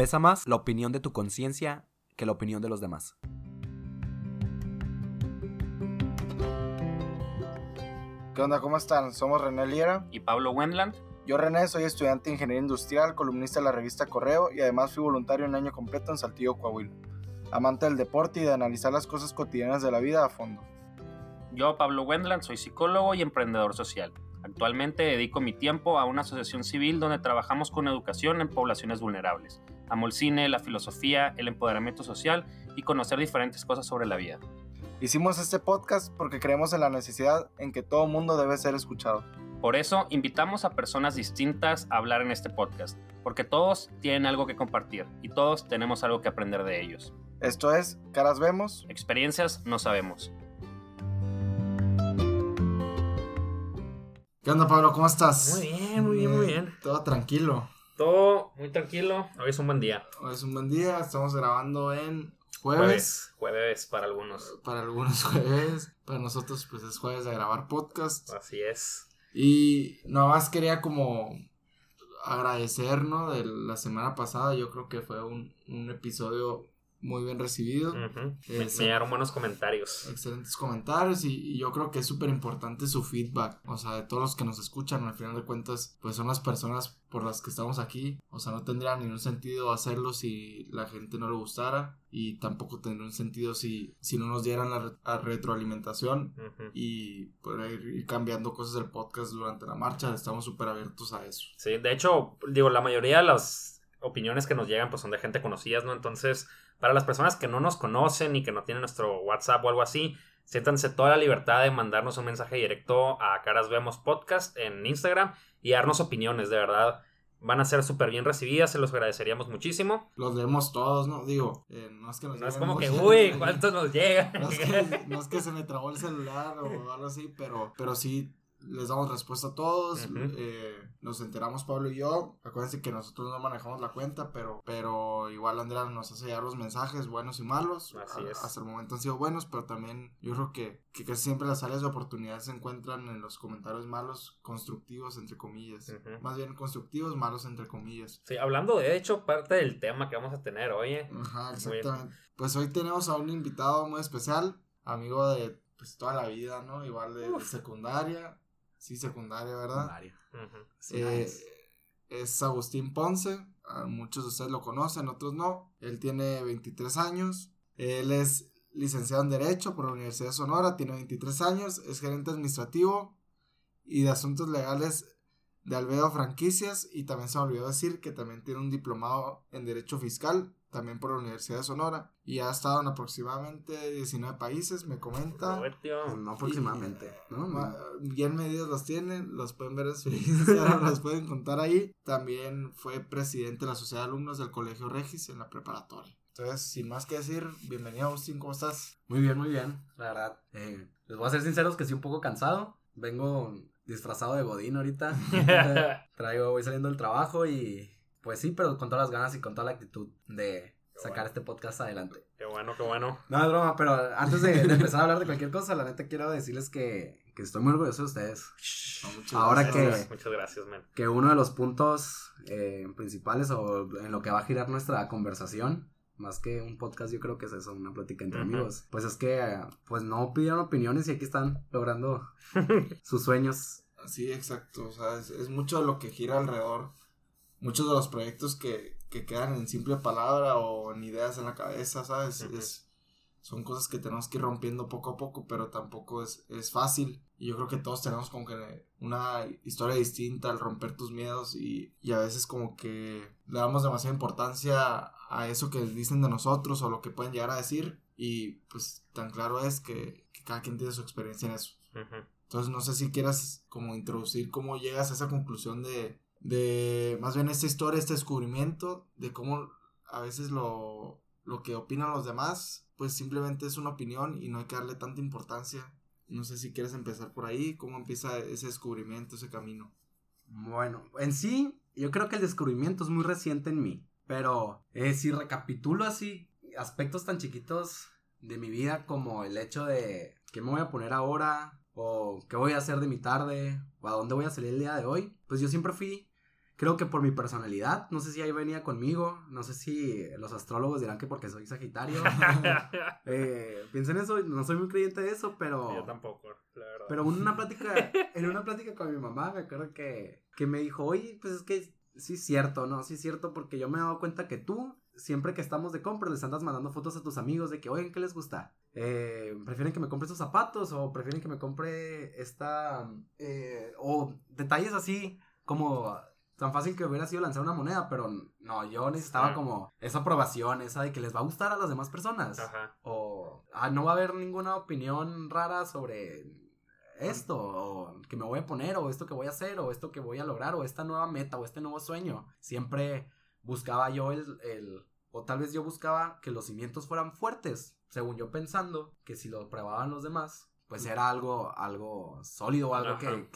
Pesa más la opinión de tu conciencia que la opinión de los demás. ¿Qué onda? ¿Cómo están? Somos René Liera. y Pablo Wendland. Yo, René, soy estudiante de Ingeniería Industrial, columnista de la revista Correo y además fui voluntario un año completo en Saltillo, Coahuila. Amante del deporte y de analizar las cosas cotidianas de la vida a fondo. Yo, Pablo Wendland, soy psicólogo y emprendedor social. Actualmente dedico mi tiempo a una asociación civil donde trabajamos con educación en poblaciones vulnerables. Amo el cine, la filosofía, el empoderamiento social y conocer diferentes cosas sobre la vida. Hicimos este podcast porque creemos en la necesidad en que todo mundo debe ser escuchado. Por eso invitamos a personas distintas a hablar en este podcast, porque todos tienen algo que compartir y todos tenemos algo que aprender de ellos. Esto es Caras Vemos. Experiencias no sabemos. ¿Qué onda, Pablo? ¿Cómo estás? Muy bien, muy bien, muy bien. Todo tranquilo. Todo muy tranquilo. Hoy es un buen día. Hoy es un buen día. Estamos grabando en Jueves. jueves. Jueves para algunos. Para algunos jueves. Para nosotros, pues es jueves de grabar podcast. Así es. Y nada más quería como agradecer, ¿no? De la semana pasada, yo creo que fue un, un episodio muy bien recibido. Me, llegaron buenos comentarios. Excelentes comentarios y, y yo creo que es súper importante su feedback, o sea, de todos los que nos escuchan, al final de cuentas, pues son las personas por las que estamos aquí, o sea, no tendría ningún sentido hacerlo si la gente no le gustara y tampoco tendría un sentido si, si no nos dieran la re- retroalimentación y poder ir, ir cambiando cosas del podcast durante la marcha, estamos súper abiertos a eso. Sí, de hecho, digo, la mayoría de las opiniones que nos llegan pues son de gente conocidas, ¿no? Entonces, para las personas que no nos conocen y que no tienen nuestro WhatsApp o algo así, siéntanse toda la libertad de mandarnos un mensaje directo a Caras Vemos Podcast en Instagram y darnos opiniones, de verdad. Van a ser súper bien recibidas, se los agradeceríamos muchísimo. Los leemos todos, ¿no? Digo, eh, no es que nos No es como que, uy, ¿cuántos nos llegan? No es, que, no es que se me trabó el celular o algo así, pero, pero sí les damos respuesta a todos. Eh, nos enteramos Pablo y yo. Acuérdense que nosotros no manejamos la cuenta, pero, pero igual Andrea nos hace llegar los mensajes buenos y malos. Así A- es. Hasta el momento han sido buenos, pero también yo creo que, que casi siempre las áreas de oportunidad se encuentran en los comentarios malos, constructivos, entre comillas. Más bien constructivos, malos, entre comillas. Sí, hablando de hecho, parte del tema que vamos a tener hoy. ¿eh? Ajá, exactamente. Pues hoy tenemos a un invitado muy especial, amigo de pues toda la vida, ¿no? Igual de, de secundaria. Sí, secundaria, ¿verdad? Ujú. Sí, Eh, nice. es Agustín Ponce. a muchos de ustedes lo conocen, otros no. Él tiene 23 años. Él es licenciado en Derecho por la Universidad de Sonora. Tiene 23 años. Es gerente administrativo y de asuntos legales de Albedo Franquicias. Y también se me olvidó decir que también tiene un diplomado en Derecho Fiscal. También por la Universidad de Sonora. Y ha estado en aproximadamente 19 países, me comenta. Robertio. No aproximadamente, ¿no? Ma- Bien medidos los tienen, los pueden ver en su Instagram, los pueden contar ahí. También fue presidente de la Sociedad de Alumnos del Colegio Regis en la preparatoria. Entonces, sin más que decir, bienvenido Agustín, ¿cómo estás? Muy bien, muy bien, la verdad. Eh, les voy a ser sinceros que sí un poco cansado. Vengo disfrazado de Godín ahorita. Traigo, voy saliendo del trabajo y pues sí, pero con todas las ganas y con toda la actitud de sacar bueno. este podcast adelante. Qué bueno, qué bueno. No, es broma, pero antes de, de empezar a hablar de cualquier cosa, la neta quiero decirles que, que estoy muy orgulloso de ustedes. No, muchas Ahora gracias. que- Muchas, gracias, man. que uno de los puntos eh, principales o en lo que va a girar nuestra conversación, más que un podcast, yo creo que es eso, una plática entre amigos, pues es que pues no pidieron opiniones y aquí están logrando sus sueños. Sí, exacto. O sea, es, es mucho lo que gira alrededor. Muchos de los proyectos que, que quedan en simple palabra o en ideas en la cabeza, ¿sabes? Es, son cosas que tenemos que ir rompiendo poco a poco, pero tampoco es, es fácil. Y yo creo que todos tenemos como que una historia distinta al romper tus miedos y, y a veces como que le damos demasiada importancia a eso que dicen de nosotros o lo que pueden llegar a decir. Y pues tan claro es que, que cada quien tiene su experiencia en eso. Entonces no sé si quieras como introducir cómo llegas a esa conclusión de, de más bien esta historia, este descubrimiento, de cómo a veces lo, lo que opinan los demás, pues simplemente es una opinión y no hay que darle tanta importancia. No sé si quieres empezar por ahí, cómo empieza ese descubrimiento, ese camino. Bueno, en sí, yo creo que el descubrimiento es muy reciente en mí, pero eh, si recapitulo así aspectos tan chiquitos de mi vida como el hecho de qué me voy a poner ahora o qué voy a hacer de mi tarde o a dónde voy a salir el día de hoy, pues yo siempre fui creo que por mi personalidad, no sé si ahí venía conmigo, no sé si los astrólogos dirán que porque soy Sagitario. eh, piensen eso, no soy muy creyente de eso, pero... Yo tampoco, la verdad. Pero en una plática, en una plática con mi mamá, me acuerdo que, que me dijo, oye, pues es que sí es cierto, ¿no? Sí es cierto, porque yo me he dado cuenta que tú, siempre que estamos de compra, les andas mandando fotos a tus amigos de que, oye, ¿qué les gusta? Eh, ¿Prefieren que me compre estos zapatos? ¿O prefieren que me compre esta... Eh, o detalles así, como tan fácil que hubiera sido lanzar una moneda, pero no, yo necesitaba Sí. como esa aprobación, esa de que les va a gustar a las demás personas. Ajá. O ah, no va a haber ninguna opinión rara sobre esto, o que me voy a poner, o esto que voy a hacer, o esto que voy a lograr, o esta nueva meta, o este nuevo sueño. Siempre buscaba yo el, el o tal vez yo buscaba que los cimientos fueran fuertes, según yo pensando que si lo probaban los demás, pues era algo, algo sólido, algo que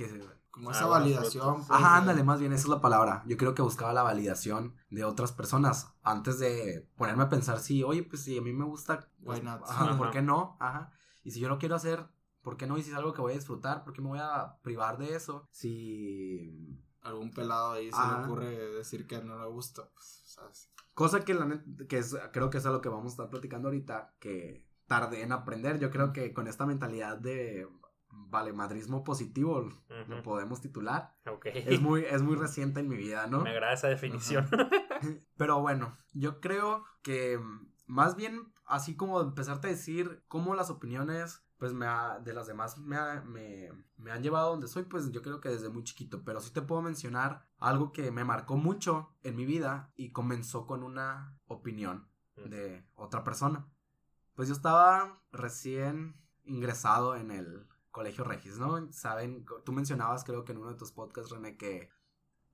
Como Ah, esa validación. pues, Ajá, ándale, más bien, esa es la palabra. Yo creo que buscaba la validación de otras personas antes de ponerme a pensar si, oye, pues si a mí me gusta, pues, Why not? ajá, ¿por qué no? Ajá. Y si yo lo quiero hacer, ¿por qué no? Y si es algo que voy a disfrutar, ¿por qué me voy a privar de eso? Si... Algún pelado ahí se Ajá. le ocurre decir que no le gusta. Pues, ¿sabes? Cosa que, la que es, creo que es a lo que vamos a estar platicando ahorita, que tardé en aprender. Yo creo que con esta mentalidad de valemadrismo positivo, lo podemos titular, es muy, es muy reciente en mi vida, ¿no? Me agrada esa definición. Pero bueno, yo creo que mm, más bien, así como empezarte a decir cómo las opiniones pues me ha- de las demás me, ha- me, me han llevado a donde soy, pues yo creo que desde muy chiquito. Pero sí te puedo mencionar algo que me marcó mucho en mi vida y comenzó con una opinión de otra persona. Pues yo estaba recién ingresado en el Colegio Regis, ¿no? Saben, tú mencionabas creo que en uno de tus podcasts, René, que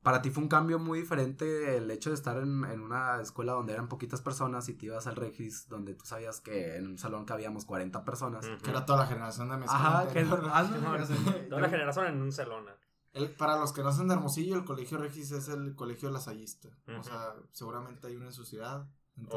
para ti fue un cambio muy diferente el hecho de estar en, en una escuela donde eran poquitas personas y te ibas al Regis donde tú sabías que en un salón cabíamos 40 personas. Que era toda la generación de mi Ajá, escuela que o sea, Toda la generación en un salón. El- para los que no son de Hermosillo, el colegio Regis es el colegio lasallista. Ujú. O sea, seguramente hay uno en su ciudad.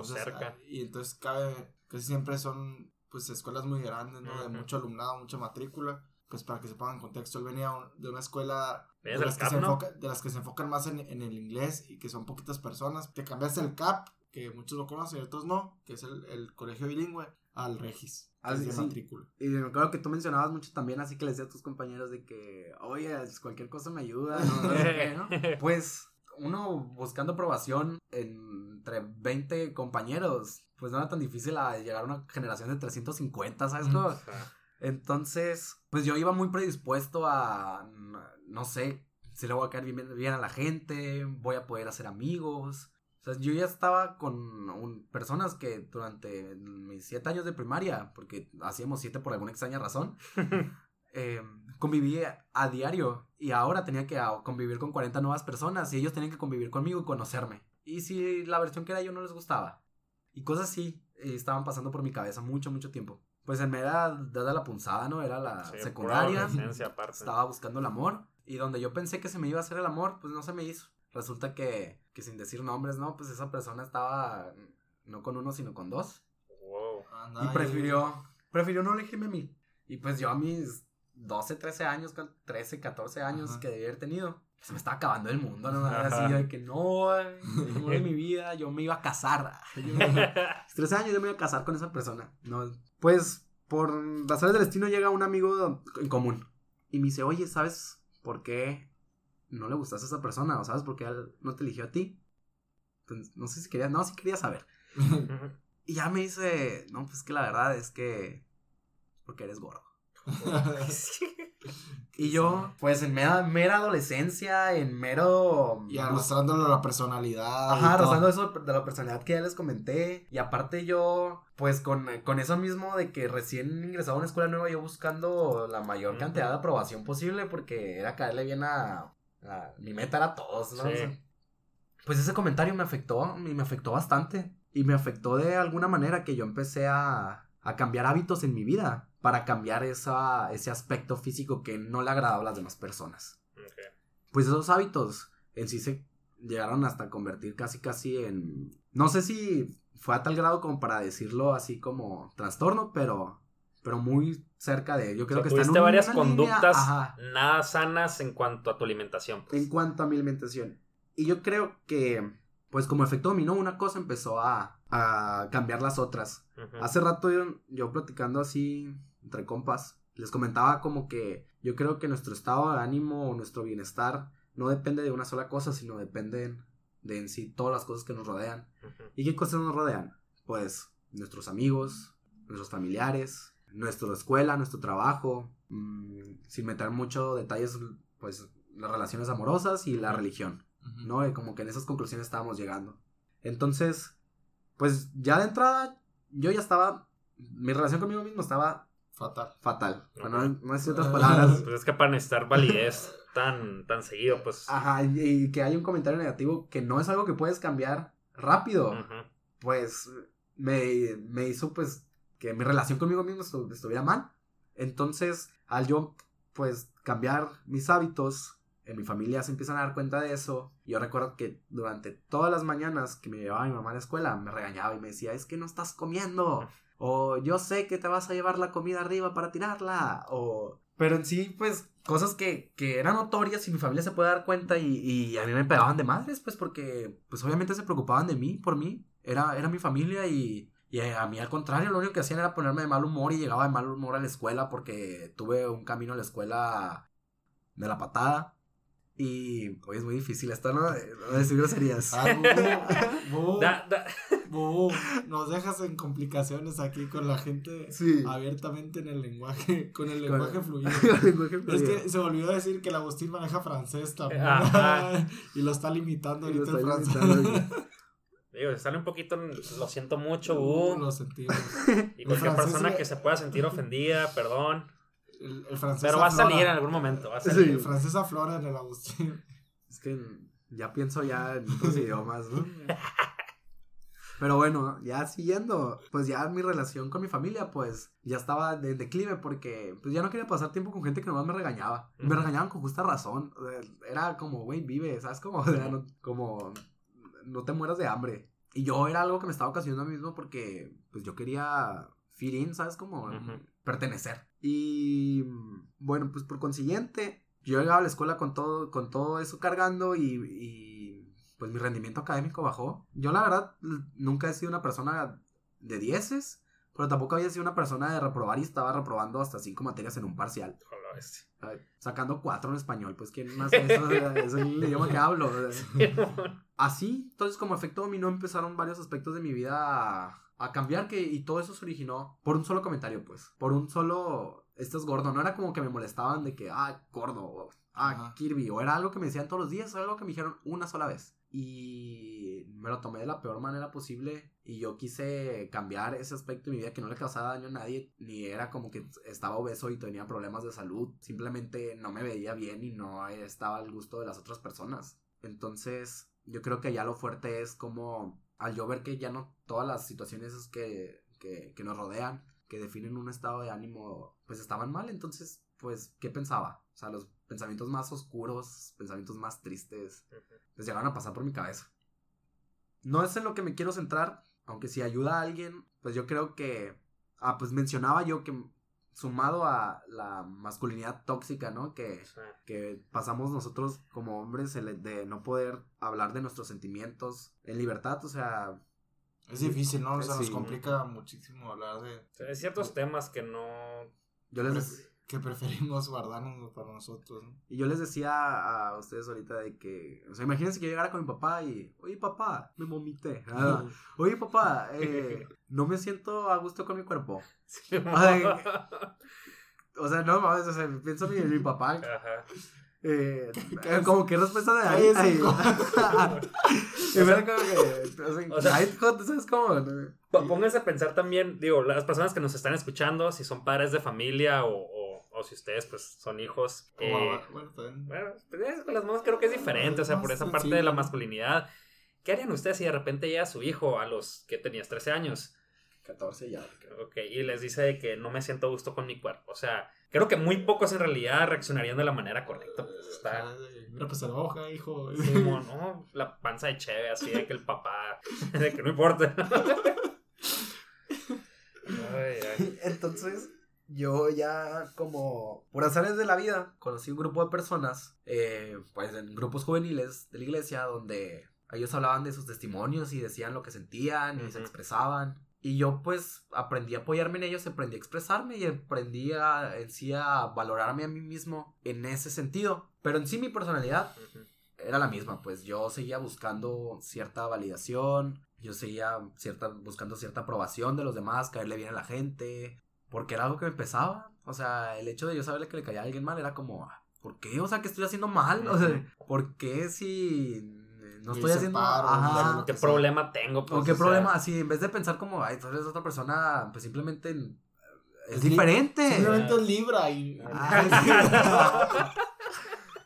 cerca. ah, Y entonces cabe, casi siempre son pues escuelas muy grandes, ¿no? De Ujú. mucho alumnado, mucha matrícula. Pues para que se pongan en contexto, él venía un- de una escuela de ¿Vienes del las, que CAP, se no? enfoca- de las que se enfocan más en, en el inglés y que son poquitas personas. Te cambiaste el CAP, que muchos lo conocen y otros no, que es el, el colegio bilingüe, al Regis. que Ah, es sí, de matrícula. Y me acuerdo que tú mencionabas mucho también, así que les decía a tus compañeros de que, oye, cualquier cosa me ayuda, no, No sé qué, ¿no? Pues uno buscando aprobación entre 20 compañeros, pues no era tan difícil a llegar a una generación de 350, ¿sabes? Entonces, pues yo iba muy predispuesto a, no sé, si le voy a caer bien, bien a la gente, voy a poder hacer amigos. O sea, yo ya estaba con un- personas que durante mis siete años de primaria, porque hacíamos siete por alguna extraña razón, eh, conviví a diario y ahora tenía que convivir con 40 nuevas personas y ellos tenían que convivir conmigo y conocerme. Y si la versión que era yo no les gustaba. Y cosas así eh, estaban pasando por mi cabeza mucho, mucho tiempo. Pues en era dada la punzada, ¿no? Era la Sí, secundaria. Estaba buscando el amor. Y donde yo pensé que se me iba a hacer el amor, pues no se me hizo. Resulta que, que sin decir nombres, ¿no? Pues esa persona estaba no con uno, sino con dos. Wow. Y prefirió, prefirió no elegirme a mí. Y pues yo a mis 12, 13 años, con 13, 14 años Ajá. que debía haber tenido, se me estaba acabando el mundo, ¿no? Así de que no, amor de mi vida, yo me iba a casar. Yo 13 años yo me iba a casar con esa persona. No, pues por razones del destino llega un amigo en común y me dice, oye, ¿sabes por qué no le gustaste a esa persona? ¿O sabes por qué él no te eligió a ti? Pues, no sé si quería, no, sí quería saber. Y ya me dice, no, pues que la verdad es que porque eres gordo. Y yo, pues en mera, mera adolescencia, en mero... y arrastrándolo a la personalidad. Ajá, arrastrando eso de la personalidad que ya les comenté. Y aparte yo, pues con, con eso mismo de que recién ingresaba a una escuela nueva, yo buscando la mayor cantidad de aprobación posible porque era caerle bien a... a- mi meta era a todos, ¿no? Sí. O sea, pues ese comentario me afectó, y me afectó bastante. Y me afectó de alguna manera que yo empecé a, a cambiar hábitos en mi vida para cambiar esa, ese aspecto físico que no le agradaba a las demás personas Ok. pues esos hábitos en sí se llegaron hasta convertir casi casi en no sé si fue a tal grado como para decirlo así como trastorno pero pero muy cerca de yo creo O sea, que está en varias línea, conductas ajá, nada sanas en cuanto a tu alimentación. pues. en cuanto a mi alimentación Y yo creo que, pues como efecto dominó, una cosa empezó a, a cambiar las otras. Hace rato yo, yo platicando así entre compas, les comentaba como que yo creo que nuestro estado de ánimo o nuestro bienestar no depende de una sola cosa, sino depende de en sí todas las cosas que nos rodean. ¿Y qué cosas nos rodean? Pues nuestros amigos, nuestros familiares, nuestra escuela, nuestro trabajo, mm, sin meter mucho detalles, pues las relaciones amorosas y la religión. ¿no? Y como que en esas conclusiones estábamos llegando. Entonces, pues ya de entrada, yo ya estaba, mi relación conmigo mismo estaba Fatal. fatal. No, no decir otras palabras. Pues es que para necesitar validez tan, tan seguido, pues. Ajá, y, y que hay un comentario negativo que no es algo que puedes cambiar rápido. ujú. pues me, me hizo pues que mi relación conmigo mismo estu- estuviera mal. Entonces, al yo pues cambiar mis hábitos, en mi familia se empiezan a dar cuenta de eso. Yo recuerdo que durante todas las mañanas que me llevaba mi mamá a la escuela, me regañaba y me decía, es que no estás comiendo. O yo sé que te vas a llevar la comida arriba para tirarla. O... Pero en sí, pues, cosas que, que eran notorias y mi familia se puede dar cuenta y, y a mí me pegaban de madres, pues, porque, pues, obviamente se preocupaban de mí, por mí. Era, era mi familia y, y a mí al contrario, lo único que hacían era ponerme de mal humor y llegaba de mal humor a la escuela porque tuve un camino a la escuela de la patada. Y hoy es muy difícil esto, ¿no? De- no decir groserías. Ah, bubu, bubu, Da- da- bubu, nos dejas en complicaciones aquí con la gente Sí. abiertamente en el lenguaje, con el Con- lenguaje fluido. Lenguaje Es fluido. que se me olvidó decir que el Agustín maneja francés también. Ajá. y lo está limitando Y ahorita el francés. Digo, sale un poquito, lo siento mucho, uh, Lo sentimos. y cualquier francés persona que se pueda sentir ofendida, perdón. El, el francés Pero va a salir en algún momento, va a Sí. salir. El francés aflora en el Agustín. Es que ya pienso ya en otros idiomas, ¿no? Pero bueno, ya siguiendo, pues ya mi relación con mi familia, pues ya estaba de declive porque pues ya no quería pasar tiempo con gente que nomás me regañaba. Me regañaban con justa razón. o sea, Era como, güey, vive, ¿sabes? Como, o sea, no, como, no te mueras de hambre. Y yo era algo que me estaba ocasionando a mí mismo porque pues yo quería fit in, ¿sabes? Como pertenecer. Y bueno, pues por consiguiente, yo llegaba a la escuela con todo, con todo eso cargando y, y, pues mi rendimiento académico bajó. Yo la verdad nunca he sido una persona de dieces, pero tampoco había sido una persona de reprobar y estaba reprobando hasta cinco materias en un parcial. Ay, Sacando cuatro en español, pues quién más eso? es el idioma que hablo. Así, entonces como efecto dominó empezaron varios aspectos de mi vida a, cambiar que, y todo eso se originó por un solo comentario, pues. Por un solo, estás gordo. No era como que me molestaban de que, ah, gordo, o, ah, Ajá. Kirby. O era algo que me decían todos los días, o algo que me dijeron una sola vez. Y me lo tomé de la peor manera posible. Y yo quise cambiar ese aspecto de mi vida que no le causaba daño a nadie. Ni era como que estaba obeso y tenía problemas de salud. Simplemente no me veía bien y no estaba al gusto de las otras personas. Entonces, yo creo que ya lo fuerte es como al yo ver que ya no todas las situaciones es que, que, que nos rodean, que definen un estado de ánimo, pues estaban mal. Entonces, pues, ¿qué pensaba? O sea, los pensamientos más oscuros, pensamientos más tristes, pues llegaron a pasar por mi cabeza. No es en lo que me quiero centrar, aunque si ayuda a alguien, pues yo creo que, ah, pues mencionaba yo que sumado a la masculinidad tóxica, ¿no? Que, Sí. que pasamos nosotros como hombres el de no poder hablar de nuestros sentimientos en libertad, o sea, Es difícil, ¿no? O sea, nos complica muchísimo hablar de O sea, hay ciertos temas que no. yo les, que preferimos guardarnos para nosotros, ¿no? y yo les decía a ustedes ahorita de que, o sea, imagínense que yo llegara con mi papá y, oye papá, me vomité, Ah, oye papá, eh, no me siento a gusto con mi cuerpo, Ay. o sea, no mames, o sea, pienso en mi, papá, Ajá. eh, eh, como que respuesta de ahí, hijo. Y era como que, o sea, O sea- Pónganse a pensar también, digo, las personas que nos están escuchando, si son padres de familia o, o- si ustedes pues son hijos. Eh, bueno, también. bueno, pues, es- con las mamás creo que es diferente, o sea, por esa parte de la masculinidad. ¿Qué harían ustedes si de repente llega su hijo a los que tenías 13 años? 14 ya, creo. Ok, y les dice que no me siento a gusto con mi cuerpo. O sea, creo que muy pocos en realidad reaccionarían de la manera correcta. Pues está. Ay, Mira, pues la hoja, hijo. Sí, como, no, la panza de cheve, así de que el papá, de que no importa. Ay, ay. Entonces, yo ya como por azares de la vida conocí un grupo de personas, eh, pues en grupos juveniles de la iglesia donde ellos hablaban de sus testimonios y decían lo que sentían y se expresaban. Y yo pues aprendí a apoyarme en ellos, aprendí a expresarme y aprendí a, en sí a valorarme a mí mismo en ese sentido. Pero en sí mi personalidad era la misma, pues yo seguía buscando cierta validación, yo seguía cierta, buscando cierta aprobación de los demás, caerle bien a la gente, porque era algo que me pesaba. O sea, el hecho de yo saberle que le caía a alguien mal era como, "Ah, ¿por qué? O sea, que estoy haciendo mal? O sea, ¿por qué si no estoy haciendo... paro, Ajá. ¿Qué sea. problema tengo? Pues, ¿O qué o sea, problema? Así, en vez de pensar como, ay, tú eres otra persona, pues simplemente es diferente. Simplemente es Libra y. Ay, sí.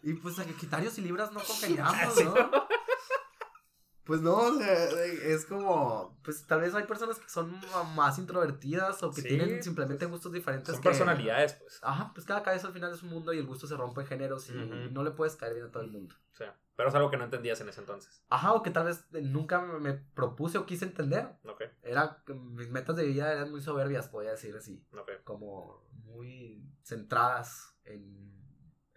y pues Sagitarios y Libras no congeniamos, ¿no? Pues no, o sea, es como, pues tal vez hay personas que son más introvertidas o que Sí, tienen simplemente gustos diferentes. Son que- personalidades, pues. Ajá, pues cada cabeza al final es un mundo y el gusto se rompe en géneros y no le puedes caer bien a todo el mundo. O sea, pero es algo que no entendías en ese entonces. Ajá, o que tal vez nunca me propuse o quise entender. Ok, Era, mis metas de vida eran muy soberbias, podría decir así. ok. como muy centradas en,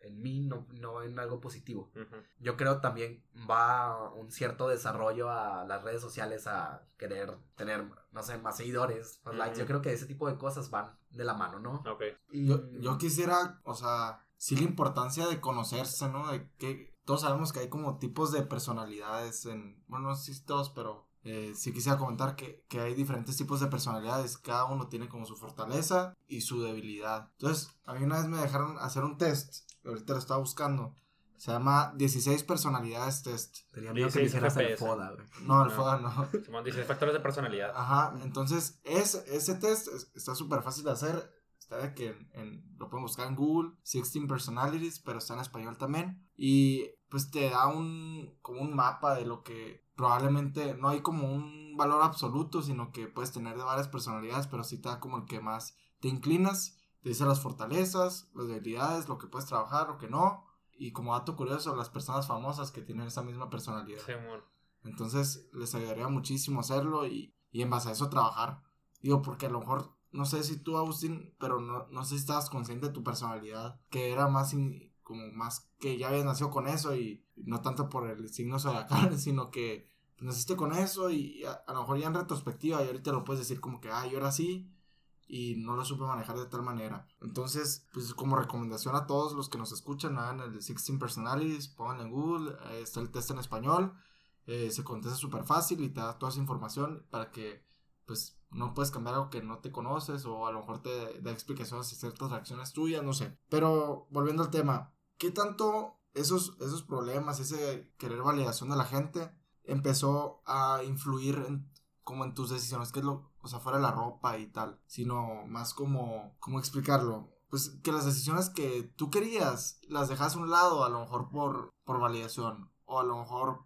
en mí, no, no en algo positivo. Ujú. Yo creo también va un cierto desarrollo a las redes sociales a querer tener, no sé, más seguidores, más likes. Ujú. Yo creo que ese tipo de cosas van de la mano, ¿no? Ok. Y Yo, yo quisiera, o sea, sí la importancia de conocerse, ¿no? De que todos sabemos que hay como tipos de personalidades en, bueno, no sé si todos, pero eh, sí quisiera comentar que, que hay diferentes tipos de personalidades, cada uno tiene como su fortaleza y su debilidad. Entonces, a mí una vez me dejaron hacer un test, ahorita lo estaba buscando, se llama 16 personalidades test. tenía miedo que 16 hicieras el. FODA, güey. No, el Ah. FODA no. Simón dice factores de personalidad. Ajá, entonces ese, ese test es- está súper fácil de hacer. Está de que en, en- lo pueden buscar en Google, 16 Personalities, pero está en español también. Y pues te da un, como un mapa de lo que probablemente no hay como un valor absoluto, sino que puedes tener de varias personalidades, pero sí te da como el que más te inclinas. Te dice las fortalezas, las debilidades, lo que puedes trabajar, lo que no. Y como dato curioso, las personas famosas que tienen esa misma personalidad. Simón. Entonces les ayudaría muchísimo hacerlo y, y en base a eso trabajar. Digo, porque a lo mejor, no sé si tú, Agustín, pero no, no sé si estabas consciente de tu personalidad, que era más, in- como más que ya habías nacido con eso y no tanto por el signo zodiacal, sino que naciste con eso y a, a lo mejor ya en retrospectiva y ahorita lo puedes decir como que, ah, yo era así y no lo supe manejar de tal manera. Entonces, pues como recomendación a todos los que nos escuchan, hagan el de 16 Personalities, pónganlo en Google, está el test en español, eh, se contesta súper fácil y te da toda esa información para que, pues, no puedes cambiar algo que no te conoces o a lo mejor te da explicaciones y ciertas reacciones tuyas, no sé. Pero volviendo al tema, ¿qué tanto esos, esos problemas, ese querer validación de la gente empezó a influir en, como en tus decisiones? ¿Qué es lo, o sea, fuera de la ropa y tal, sino más como, ¿cómo explicarlo? Pues que las decisiones que tú querías las dejas a un lado, a lo mejor por, por validación, o a lo mejor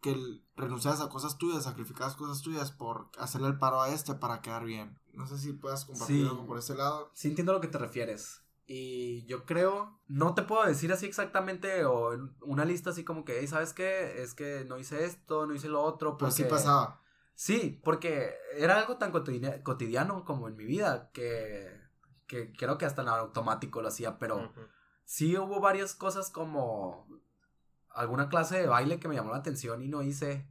que renuncias a cosas tuyas, sacrificas cosas tuyas por hacerle el paro a este para quedar bien. No sé si puedas compartir Sí. algo por ese lado. Sí entiendo a lo que te refieres. Y yo creo, no te puedo decir así exactamente o en una lista así como que, "Ey, ¿sabes qué? Es que no hice esto, no hice lo otro. Pero sí porque- pasaba. Sí, porque era algo tan cotidia- cotidiano como en mi vida que, que creo que hasta en automático lo hacía, pero sí hubo varias cosas como alguna clase de baile que me llamó la atención y no hice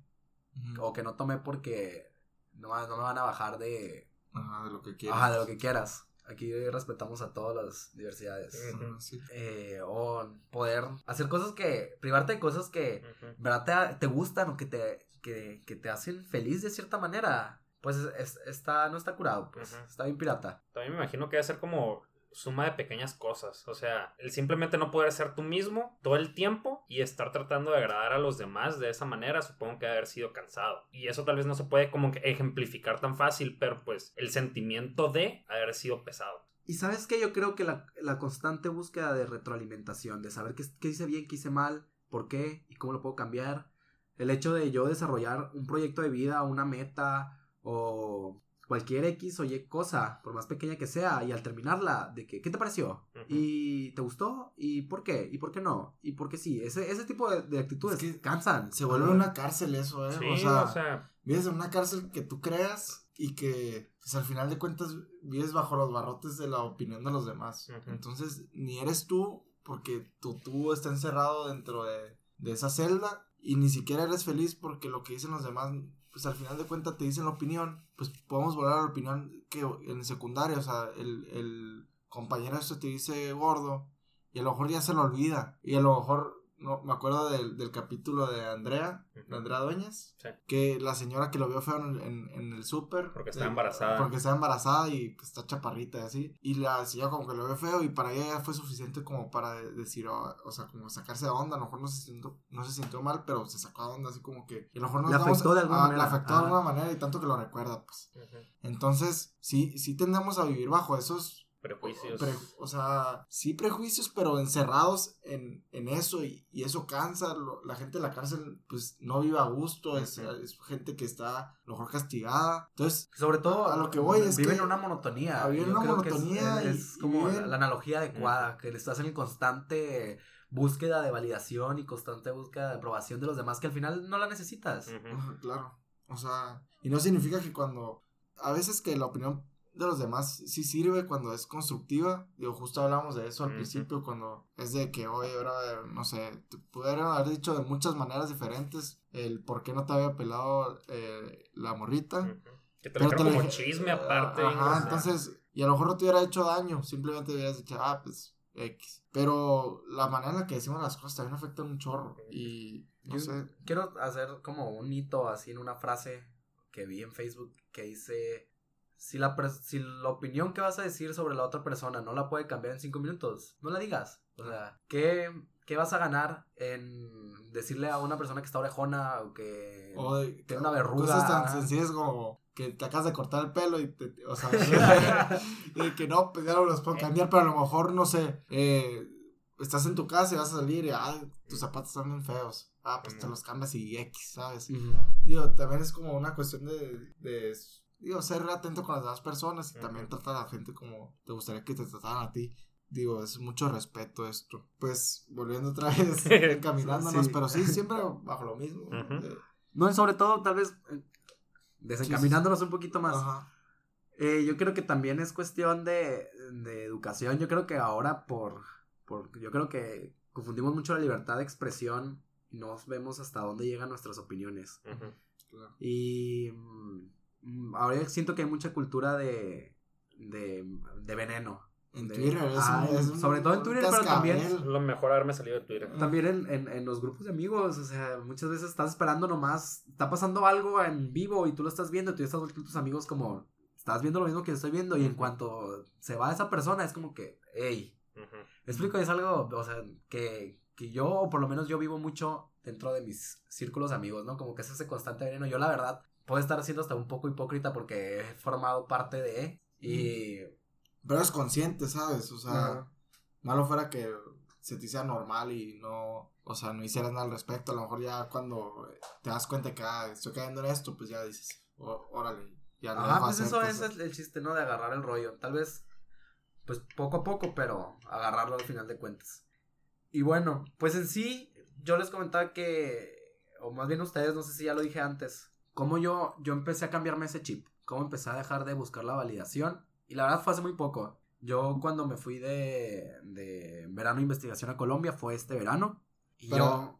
o que no tomé porque no, no me van a bajar de, Ajá, de lo que quieras. ajá, de lo que quieras. Aquí respetamos a todas las diversidades. Sí. Eh, o poder hacer cosas que, privarte de cosas que. ¿verdad? Te, te gustan o que te, que, que te hacen feliz de cierta manera. Pues es- es- está, no está curado, pues. Está bien pirata. También me imagino que debe ser como suma de pequeñas cosas. O sea, el simplemente no poder ser tú mismo todo el tiempo y estar tratando de agradar a los demás de esa manera, supongo que haber sido cansado. Y eso tal vez no se puede como que ejemplificar tan fácil, pero pues el sentimiento de haber sido pesado. Y sabes que yo creo que la, la constante búsqueda de retroalimentación, de saber qué, qué hice bien, qué hice mal, por qué y cómo lo puedo cambiar. El hecho de yo desarrollar un proyecto de vida, una meta o cualquier X o Y cosa, por más pequeña que sea, y al terminarla, de que, ¿qué te pareció? ¿Y te gustó? ¿Y por qué? ¿Y por qué no? ¿Y por qué sí? Ese, ese tipo de, de actitudes Es que cansan. Se vuelve una cárcel eso, ¿eh? Sí, o sea, o sea, vives en una cárcel que tú creas y que pues al final de cuentas vives bajo los barrotes de la opinión de los demás. Entonces, ni eres tú porque tu tú está encerrado dentro de, de esa celda y ni siquiera eres feliz porque lo que dicen los demás, pues al final de cuentas te dicen la opinión, pues podemos volver a la opinión que en secundaria, o sea, el, el compañero este te dice gordo y a lo mejor ya se lo olvida y a lo mejor no me acuerdo del, del capítulo de Andrea, de Andrea Dueñas, Sí. que la señora que lo vio feo en, en, en el súper. Porque está eh, embarazada. Porque está embarazada y que está chaparrita y así. Y la señora como que lo vio feo y para ella ya fue suficiente como para de- decir, oh, o sea, como sacarse de onda. A lo mejor no se sintió, no se sintió mal, pero se sacó de onda así como que... Y a lo mejor nos Le afectó de alguna ah, manera. Le afectó de alguna manera y tanto que lo recuerda, pues. Entonces, sí, sí tendemos a vivir bajo esos Prejuicios. Pre- o sea, sí prejuicios, pero encerrados en, en eso y, y eso cansa. lo- la gente de la cárcel pues no vive a gusto, es, gente que está mejor castigada. Entonces, Sobre todo, A lo que voy es viven que- en una monotonía. Viven en una monotonía es, y- es como viven- la, analogía adecuada, que estás en constante búsqueda de validación y constante búsqueda de aprobación de los demás que al final no la necesitas. Claro, o sea, y no significa que cuando, a veces que la opinión de los demás sí sirve cuando es constructiva, digo, justo hablamos de eso al principio, cuando es de que, oye, ahora, no sé, te pudieron haber dicho de muchas maneras diferentes el por qué no te había pelado eh, la morrita. Que te Pero lo como dije- chisme aparte. Ajá, entonces, y a lo mejor no te hubiera hecho daño, simplemente hubieras dicho, ah, pues, X. Pero la manera en la que decimos las cosas también afecta un chorro. Y, no Yo sé, quiero hacer como un hito así en una frase que vi en Facebook que dice, si la, si la opinión que vas a decir sobre la otra persona no la puede cambiar en cinco minutos, no la digas. O sea, ¿qué, qué vas a ganar en decirle a una persona que está orejona o que... o tiene una verruga. Cosas tan sencillas como que te acabas de cortar el pelo y te, o sea, y que no, pues ya no los puedo cambiar, pero a lo mejor, no sé, eh, estás en tu casa y vas a salir y, ah, tus zapatos están bien feos. Ah, pues te los cambias y X, ¿sabes? Digo, también es como una cuestión de, de digo, ser atento con las demás personas y también tratar a la gente como te gustaría que te trataran a ti. Digo, es mucho respeto esto. Pues, volviendo otra vez, encaminándonos, Sí. pero sí, siempre bajo lo mismo. Eh, No, y sobre todo, tal vez, eh, desencaminándonos un poquito más. ajá. Eh, yo creo que también es cuestión de, de educación. Yo creo que ahora por, por... Yo creo que confundimos mucho la libertad de expresión y no vemos hasta dónde llegan nuestras opiniones. Claro. Y ahora siento que hay mucha cultura de, de, de veneno. En De- Twitter es, Ah, un- es un- sobre todo en Twitter, pero también- lo mejor haberme salido de Twitter. También en, en, en los grupos de amigos, o sea, muchas veces estás esperando nomás, está pasando algo en vivo y tú lo estás viendo, y tú ya estás con tus amigos como, estás viendo lo mismo que yo estoy viendo y en cuanto se va esa persona es como que, hey. ¿me explico, es algo, o sea, que, que yo, o por lo menos yo vivo mucho dentro de mis círculos de amigos, ¿no? Como que es ese constante veneno. Yo la verdad puedo estar siendo hasta un poco hipócrita porque he formado parte de, y... Pero es consciente, ¿sabes? O sea, Ajá. malo fuera que se te hiciera normal y no, o sea, no hicieras nada al respecto. A lo mejor ya cuando te das cuenta que ah, estoy cayendo en esto, pues ya dices, "Ó- órale, ya no Ajá, pues eso cosas". es el chiste, ¿no? De agarrar el rollo. Tal vez, pues poco a poco, pero agarrarlo al final de cuentas. Y bueno, pues en sí, yo les comentaba que, o más bien ustedes, no sé si ya lo dije antes, cómo yo, yo empecé a cambiarme ese chip, cómo empecé a dejar de buscar la validación. Y la verdad fue hace muy poco. Yo cuando me fui de, de verano de investigación a Colombia fue este verano. Y Pero- yo...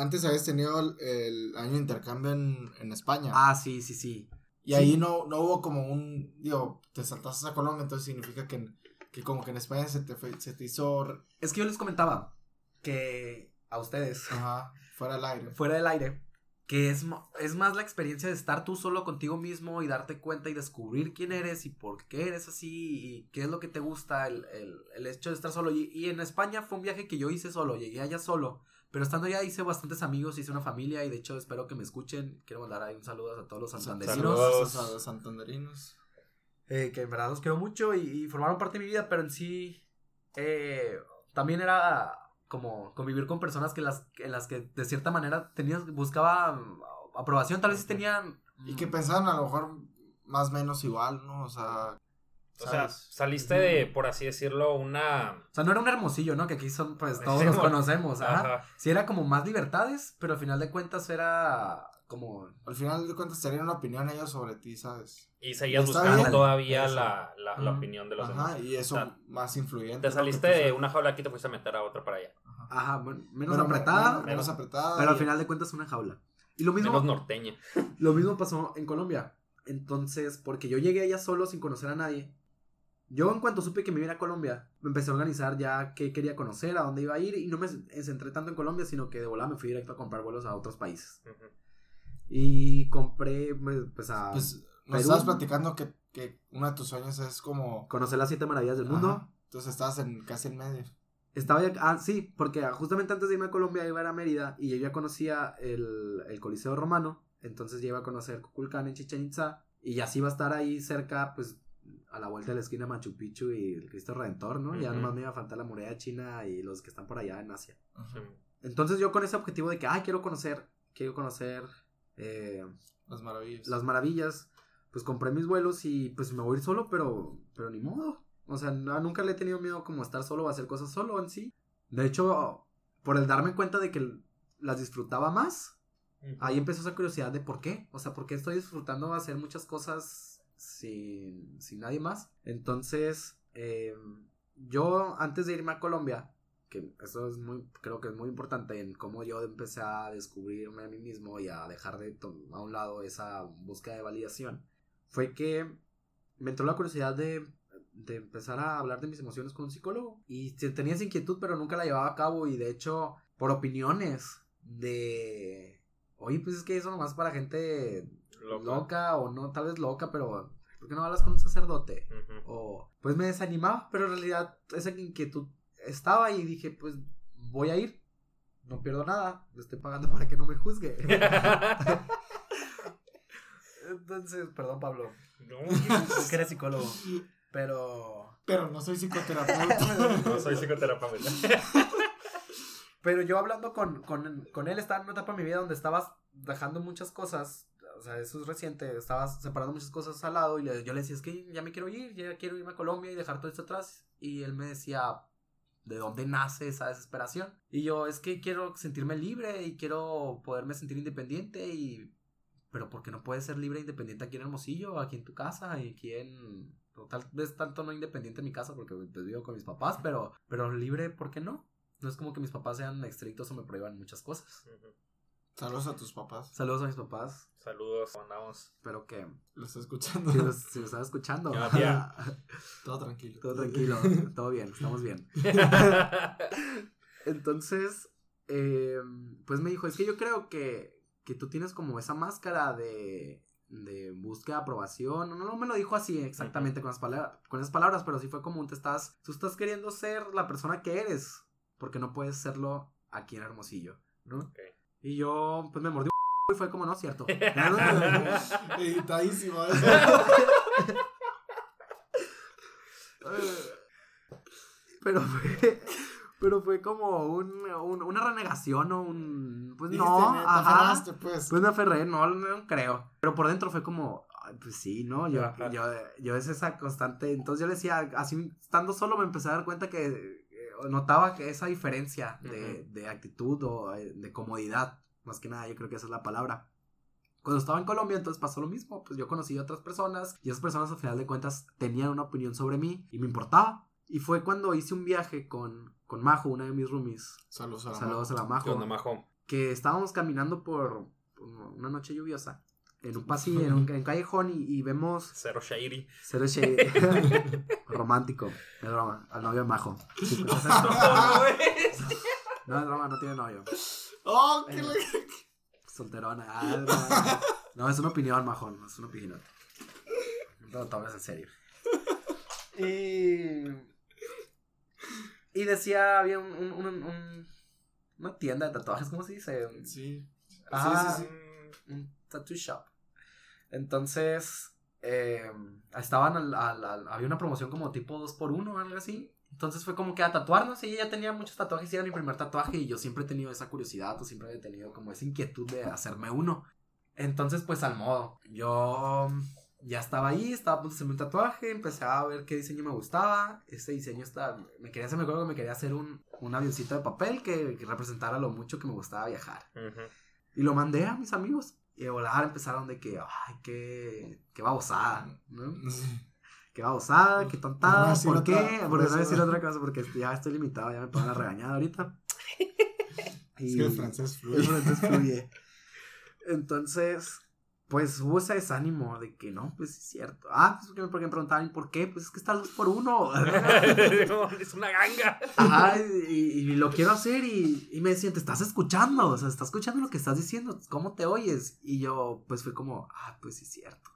Antes habías tenido el, el año de intercambio en, en España. Ah, sí, sí, sí. y sí. ahí no, no hubo como un, digo, te saltaste a Colombia, entonces significa que, que como que en España se te, fue- se te hizo, Es que yo les comentaba que a ustedes... ajá, fuera del aire. fuera del aire, que es, mo- es más la experiencia de estar tú solo contigo mismo y darte cuenta y descubrir quién eres y por qué eres así y qué es lo que te gusta, el, el- el hecho de estar solo. Y, y en España fue un viaje que yo hice solo, llegué allá solo, pero estando allá hice bastantes amigos, hice una familia y de hecho espero que me escuchen. Quiero mandar ahí un saludo a todos los santanderinos. Saludos. a los santanderinos. eh, que en verdad los quiero mucho y, y formaron parte de mi vida, pero en sí eh, también era como convivir con personas que las, en las que de cierta manera tenías, buscaba mm, aprobación, tal vez sí tenían... Y que pensaban a lo mejor más o menos igual, ¿no? O sea, O sea, saliste de, por así decirlo, una. O sea, no era un hermosillo, ¿no? Que aquí son, pues, todos Sí, los bueno. conocemos, ajá. Ajá. Sí era como más libertades, pero al final de cuentas era como... Al final de cuentas tenían una opinión ellos sobre ti, ¿sabes? Y seguías buscando bien. todavía la, la, opinión de los Ajá, demás. y eso O sea, más influyente. Te saliste de una jaula aquí y te fuiste a meter a otra para allá. Ajá. Bueno, menos Bueno, apretada, Menos, menos apretada. pero al final de cuentas una jaula. Y lo mismo, Menos norteña. lo mismo pasó en Colombia. Entonces, porque yo llegué allá solo sin conocer a nadie. Yo en cuanto supe que me iba a ir a Colombia, me empecé a organizar ya qué quería conocer, a dónde iba a ir. Y no me centré tanto en Colombia, sino que de volada me fui directo a comprar vuelos a otros países. Y compré, pues, a Pues nos Perú. estabas platicando que, que uno de tus sueños es como... conocer las siete maravillas del mundo. Entonces estabas en, casi en medio. Estaba ya, ah, sí, porque justamente antes de irme a Colombia iba a ir a Mérida y yo ya conocía el, el Coliseo Romano, entonces ya iba a conocer Cuculcán en Chichen Itza y así iba a estar ahí cerca, pues a la vuelta de la esquina Machu Picchu y el Cristo Redentor, ¿no? Ya Ujú. nomás me iba a faltar la muralla china y los que están por allá en Asia. Entonces yo con ese objetivo de que, ay, quiero conocer, quiero conocer eh, Las maravillas. las maravillas, pues compré mis vuelos y pues me voy a ir solo, pero, pero ni modo. O sea, no- nunca le he tenido miedo como estar solo o a hacer cosas solo en sí. De hecho, por el darme cuenta de que las disfrutaba más, ahí empezó esa curiosidad de por qué. O sea, por qué estoy disfrutando hacer muchas cosas sin, sin nadie más. Entonces, eh, yo antes de irme a Colombia, que eso es muy, creo que es muy importante en cómo yo empecé a descubrirme a mí mismo y a dejar de a un lado esa búsqueda de validación, fue que me entró la curiosidad de, de empezar a hablar de mis emociones con un psicólogo. Y te- tenía esa inquietud, pero nunca la llevaba a cabo. Y de hecho, por opiniones de... Oye, pues es que eso nomás para gente loca o no, tal vez loca, pero ¿por qué no hablas con un sacerdote? O pues me desanimaba, pero en realidad esa inquietud estaba y dije, pues voy a ir. No pierdo nada, le estoy pagando para que no me juzgue. Entonces, perdón Pablo, No, que eres psicólogo, pero Pero no soy psicoterapeuta. no soy psicoterapeuta. pero yo hablando con, con, con él estaba en una etapa de mi vida donde estabas dejando muchas cosas, o sea, eso es reciente, estabas separando muchas cosas al lado y le- yo le decía, es que ya me quiero ir, ya quiero irme a Colombia y dejar todo esto atrás. Y él me decía, ¿de dónde nace esa desesperación? Y yo, es que quiero sentirme libre y quiero poderme sentir independiente y... Pero ¿por qué no puedes ser libre e independiente aquí en Hermosillo, aquí en tu casa y aquí en... Tal vez tanto no independiente en mi casa porque pues, vivo con mis papás, pero, pero libre, ¿por qué no? No es como que mis papás sean estrictos o me prohíban muchas cosas. Saludos a tus papás. Saludos a mis papás. Saludos, mandamos. Espero que Lo estoy escuchando. si los, si están escuchando. Todo tranquilo. Todo tranquilo, todo bien, estamos bien. Entonces, eh, pues me dijo, es que yo creo que, que tú tienes como esa máscara de, de búsqueda de aprobación. No, no me lo dijo así exactamente con, las palabras, con esas palabras, pero sí fue como un te estás, tú estás queriendo ser la persona que eres, porque no puedes serlo aquí en Hermosillo, ¿no? Y yo, pues me mordí un y fue como, no, cierto. Editadísimo. ¿eh? pero fue, pero fue como un, un- una renegación o un, pues Dijiste, no, "Te ajá. aferraste, pues. Pues me aferré, no, no creo. Pero por dentro fue como, "Ay, pues sí, ¿no? Yo, yo, yo es esa constante. Entonces yo le decía, así estando solo me empecé a dar cuenta que eh, notaba que esa diferencia de, de actitud o eh, de comodidad, más que nada, yo creo que esa es la palabra. Cuando estaba en Colombia, entonces pasó lo mismo. Pues yo conocí a otras personas y esas personas, al final de cuentas, tenían una opinión sobre mí y me importaba. Y fue cuando hice un viaje con, con Majo, una de mis roomies. Saludos a la Saludos a la ¿Qué Majo onda, majo? que estábamos caminando por, por una noche lluviosa en un pasillo, en un, en un callejón y, y vemos Cero Shairi. cero shade romántico, es broma, al novio de Majo. Sí, pues, no es broma, no tiene novio, ¡Oh, qué le... solterona. ah, no, es una opinión, Majo, no es una opinión. No lo tomes en serio. Y y decía había un, un- un- un- una tienda de tatuajes, ¿cómo se dice? Sí. Ah, sí, sí, un tattoo shop. Entonces, eh, estaban al, al- al- había una promoción como tipo 2x1 o algo así. Entonces fue como que a tatuarnos y ella tenía muchos tatuajes y era mi primer tatuaje y yo siempre he tenido esa curiosidad o siempre he tenido como esa inquietud de hacerme uno. Entonces pues al modo, yo ya estaba ahí, estaba a punto de hacerme un tatuaje, empecé a ver qué diseño me gustaba. Ese diseño está, me quería hacer, me acuerdo que me quería hacer un, un avioncito de papel que, que representara lo mucho que me gustaba viajar. Ujú. Y lo mandé a mis amigos. Y de volar empezaron de que, ay, qué, qué babosada, ¿no? Qué babosada, qué tontada, No, ¿por otra- qué? por Porque no voy a decir otra cosa, porque ya estoy limitado, ya me pongo la regañada ahorita. Es que el francés fluye. el francés fluye. Entonces, pues hubo ese desánimo de que no, pues es cierto. Ah, pues porque me, preguntaban, ¿por qué? Pues es que está dos por uno. es una ganga. Ajá, y, y lo quiero hacer y, y me decían, te estás escuchando, o sea, estás escuchando lo que estás diciendo, ¿cómo te oyes? Y yo, pues fue como, ah, pues es cierto.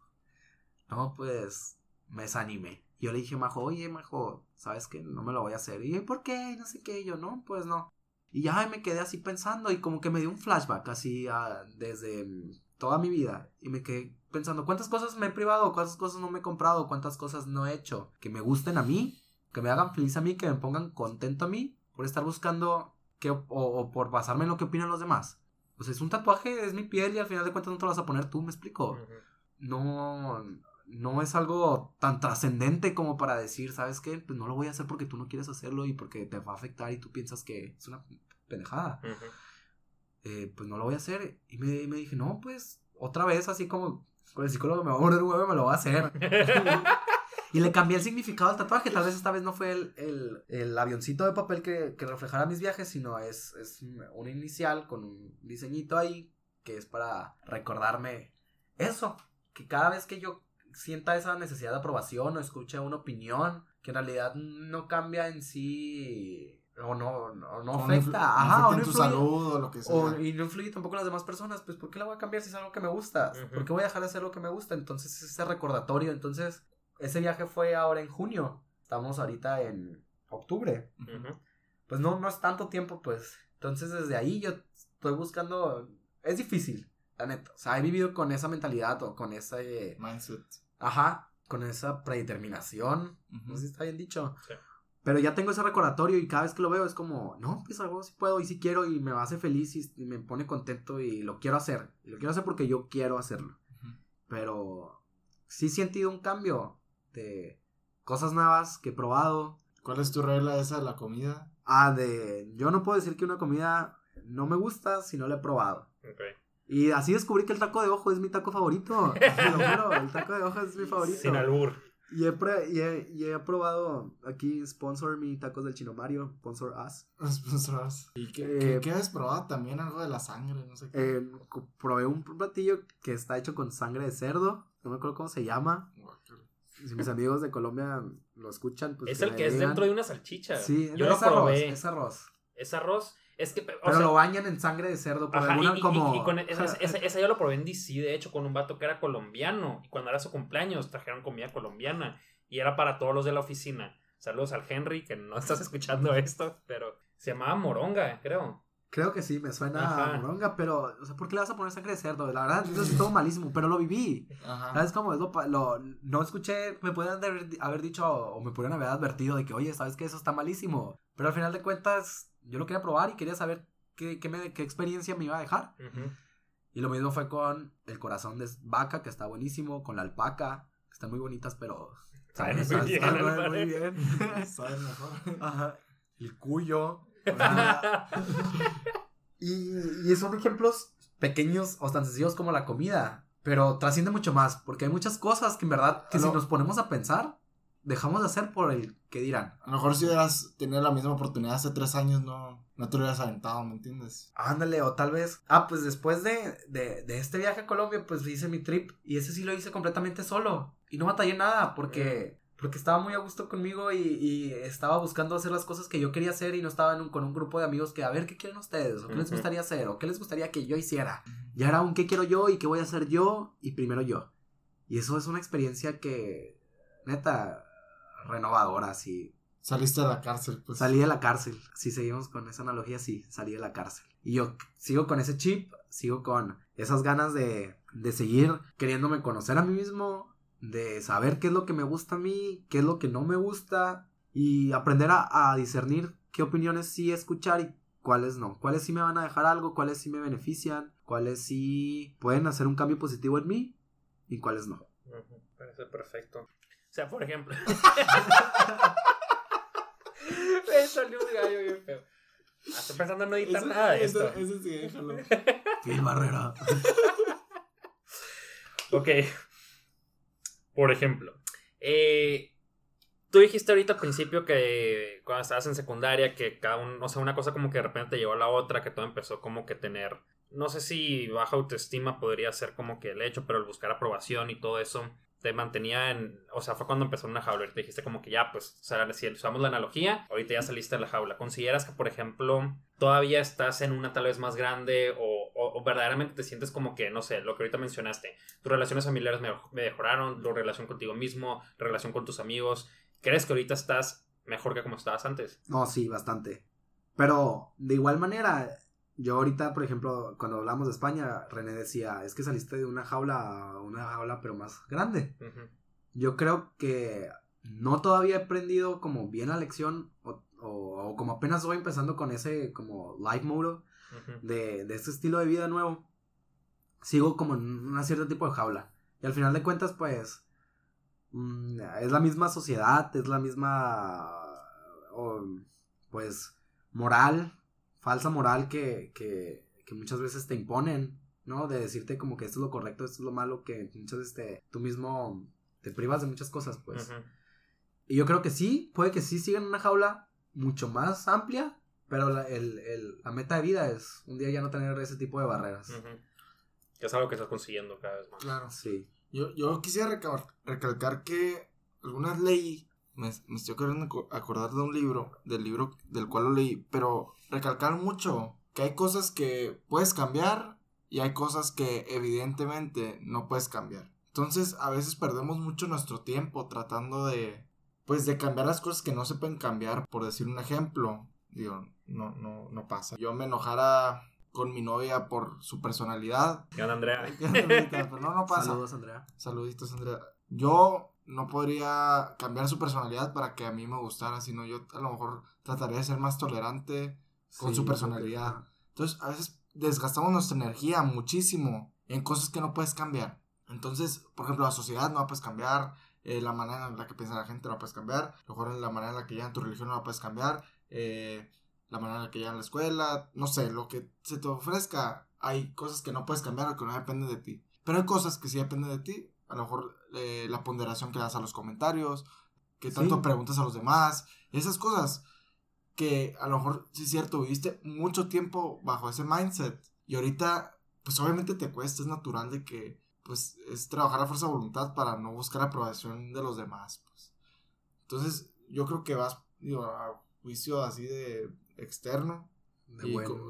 No, pues me desanimé. Y yo le dije, Majo, oye, Majo, ¿sabes qué? No me lo voy a hacer. Y yo, ¿por qué? No sé qué. Y yo, no, pues no. Y ya me quedé así pensando y como que me dio un flashback así ah, desde mm, toda mi vida. Y me quedé pensando, ¿cuántas cosas me he privado? ¿Cuántas cosas no me he comprado? ¿Cuántas cosas no he hecho? Que me gusten a mí, que me hagan feliz a mí, que me pongan contento a mí, por estar buscando que, o, o por basarme en lo que opinan los demás. Pues es un tatuaje, es mi piel y al final de cuentas no te lo vas a poner tú, me explico. No, no es algo tan trascendente como para decir, ¿sabes qué? Pues no lo voy a hacer porque tú no quieres hacerlo y porque te va a afectar y tú piensas que es una pendejada. Eh, pues no lo voy a hacer. Y me, me dije, no, pues otra vez, así como con el psicólogo me va a poner un huevo, me lo va a hacer. y le cambié el significado al tatuaje. Tal vez esta vez no fue el, el, el avioncito de papel que, que reflejara mis viajes, sino es, es un inicial con un diseñito ahí que es para recordarme eso. Que cada vez que yo sienta esa necesidad de aprobación o escuche una opinión que en realidad no cambia en sí o no, no, no afecta, ajá, o afecta no en tu influye- salud o lo que sea. o- y no influye tampoco en las demás personas, pues ¿por qué la voy a cambiar si es algo que me gusta? ¿Por qué voy a dejar de hacer lo que me gusta? Entonces ese recordatorio, entonces ese viaje fue ahora en junio, estamos ahorita en octubre, pues no, no es tanto tiempo, pues entonces desde ahí yo estoy buscando, es difícil, la neta, o sea, he vivido con esa mentalidad o con esa, eh, Mindset. ajá, con esa predeterminación, no sé si está bien dicho. Sí. Pero ya tengo ese recordatorio y cada vez que lo veo es como, no, pues algo sí puedo y sí quiero y me hace feliz y, y me pone contento y lo quiero hacer. Y lo quiero hacer porque yo quiero hacerlo. Pero sí he sentido un cambio de cosas nuevas que he probado. ¿Cuál es tu regla esa de la comida? Ah, de yo no puedo decir que una comida no me gusta si no la he probado. Ok. Y así descubrí que el taco de ojo es mi taco favorito. Te lo juro, el taco de ojo es mi favorito. Sin albur. Y he, pre- y he, y he probado aquí, sponsor mi tacos del chino Mario, sponsor us. Sponsors. ¿Y qué, Eh, qué, qué has probado también? Algo de la sangre, no sé qué. Eh, probé un platillo que está hecho con sangre de cerdo, no me acuerdo cómo se llama. Si mis amigos de Colombia lo escuchan, pues. es que el que es digan. dentro de una salchicha. Sí, Yo no, lo es arroz, probé. es arroz. Es arroz. Es que, o Pero sea, lo bañan en sangre de cerdo por Ajá, alguna y, y- como. y con esa, esa- esa yo lo probé en DC, de hecho, con un vato que era colombiano. Y cuando era su cumpleaños, trajeron comida colombiana. Y era para todos los de la oficina. Saludos al Henry, que no estás escuchando esto, pero se llamaba Moronga, creo. Creo que sí, me suena Ajá. a moronga, pero, o sea, ¿por qué le vas a poner sangre de cerdo? La verdad, eso es todo malísimo, pero lo viví. Ajá. ¿Sabes cómo es lo, No escuché, me podrían haber, haber dicho o me podrían haber advertido de que, oye, ¿sabes que Eso está malísimo. Pero al final de cuentas, yo lo quería probar y quería saber qué, qué, me- qué experiencia me iba a dejar. Ujú. Y lo mismo fue con el corazón de vaca, que está buenísimo, con la alpaca, que están muy bonitas, pero... Saben muy están- bien, están al muy bien. Sabe mejor. Ajá. El cuyo. Y, y son ejemplos pequeños o tan sencillos como la comida, pero trasciende mucho más, porque hay muchas cosas que en verdad, que si No. nos ponemos a pensar, dejamos de hacer por el que dirán. A lo mejor si hubieras tenido la misma oportunidad hace tres años, no, no te lo hubieras aventado, ¿me entiendes? Ándale, o tal vez, ah, pues después de, de, de este viaje a Colombia, pues hice mi trip y ese sí lo hice completamente solo y no batallé nada porque... Porque estaba muy a gusto conmigo y, y estaba buscando hacer las cosas que yo quería hacer y no estaba en un- con un grupo de amigos que a ver qué quieren ustedes o qué les gustaría hacer o qué les gustaría que yo hiciera. Ya era un qué quiero yo y qué voy a hacer yo y primero yo. Y eso es una experiencia que, neta, renovadora, sí. Saliste de la cárcel, pues. Salí de la cárcel, si seguimos con esa analogía, sí, salí de la cárcel. Y yo sigo con ese chip, sigo con esas ganas de, de seguir queriéndome conocer a mí mismo, de saber qué es lo que me gusta a mí, qué es lo que no me gusta y aprender a, a discernir qué opiniones sí escuchar y cuáles no, cuáles sí me van a dejar algo, cuáles sí me benefician, cuáles sí pueden hacer un cambio positivo en mí y cuáles no. Ujú, Parece perfecto. O sea, por ejemplo. Me salió un gallo bien feo. Ah, Estoy pensando en no editar nada de ese- esto. ese sí, déjalo. Phil Barrera. Ok. Por ejemplo, eh, tú dijiste ahorita al principio que cuando estabas en secundaria, que cada uno, o sea, una cosa como que de repente te llevó a la otra, que todo empezó como que tener, no sé si baja autoestima podría ser como que el hecho, pero el buscar aprobación y todo eso te mantenía en, o sea, fue cuando empezó una jaula y te dijiste como que ya, pues, o sea, si usamos la analogía, ahorita ya saliste de la jaula. ¿Consideras que, por ejemplo, todavía estás en una tal vez más grande o, verdaderamente te sientes como que, no sé, lo que ahorita mencionaste, tus relaciones familiares mejoraron, tu relación contigo mismo, relación con tus amigos, ¿crees que ahorita estás mejor que como estabas antes? No, sí, bastante. Pero, de igual manera, yo ahorita, por ejemplo, cuando hablamos de España, René decía, es que saliste de una jaula a una jaula pero más grande. Yo creo que no todavía he aprendido como bien la lección o, o, como apenas voy empezando con ese como life mode de, de este estilo de vida nuevo. Sigo como en un cierto tipo de jaula. Y al final de cuentas, pues, mm, es la misma sociedad, es la misma, pues, moral falsa moral que, que, que, muchas veces te imponen, ¿no? De decirte como que esto es lo correcto, esto es lo malo, que muchas veces te, tú mismo te privas de muchas cosas, pues. Y yo creo que sí, puede que sí sigan una jaula mucho más amplia, pero la, el, el, la meta de vida es un día ya no tener ese tipo de barreras. Es algo que estás consiguiendo cada vez más. Claro. Sí. Yo, yo quisiera recalcar que algunas leyes me, estoy queriendo acordar de un libro, del libro del cual lo leí, pero recalcar mucho que hay cosas que puedes cambiar y hay cosas que evidentemente no puedes cambiar. Entonces a veces perdemos mucho nuestro tiempo tratando de, pues de cambiar las cosas que no se pueden cambiar. Por decir un ejemplo, digo, no, no, no pasa. Yo me enojara con mi novia por su personalidad. ¿Qué onda, Andrea? Pero no, no pasa. Saludos, Andrea. Saluditos, Andrea. Yo no podría cambiar su personalidad para que a mí me gustara, sino yo a lo mejor trataría de ser más tolerante con su personalidad. Entonces, a veces desgastamos nuestra energía muchísimo en cosas que no puedes cambiar. Entonces, por ejemplo, la sociedad no la puedes cambiar, eh, la manera en la que piensa la gente no la puedes cambiar, a lo mejor la manera en la que llegan tu religión no la puedes cambiar, eh, la manera en la que llegan la escuela, no sé, lo que se te ofrezca, hay cosas que no puedes cambiar o que no dependen de ti. Pero hay cosas que sí dependen de ti a lo mejor eh, la ponderación que das a los comentarios, que tanto preguntas a los demás, esas cosas que a lo mejor, sí es cierto, viviste mucho tiempo bajo ese mindset y ahorita, pues obviamente te cuesta, es natural de que, pues, es trabajar a fuerza de voluntad para no buscar aprobación de los demás, pues. Entonces, yo creo que vas, digo, a juicio así de externo, de,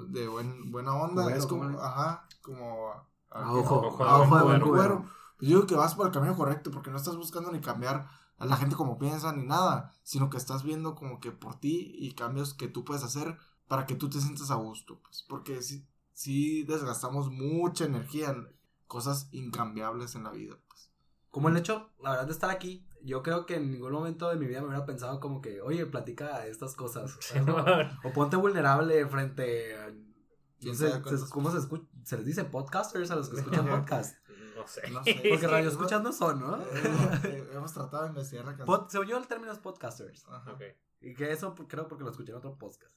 de buena onda, es como, ajá, como a, ojo, ojo, de buen pues yo digo que vas por el camino correcto porque no estás buscando ni cambiar a la gente como piensa ni nada, sino que estás viendo como que por ti y cambios que tú puedes hacer para que tú te sientas a gusto, pues, porque si si desgastamos mucha energía en cosas incambiables en la vida, pues. Como el hecho, la verdad, de estar aquí, yo creo que en ningún momento de mi vida me hubiera pensado como que, oye, platica estas cosas. o ponte vulnerable frente a... ¿Cómo se, escucha? se les dice podcasters a los que escuchan podcast? No sé. Porque radio escuchas no son, ¿no? Eh, hemos tratado de investigar la canción. se oyó el término podcasters. Ajá. Okay. Y que eso creo porque lo escuché en otro podcast.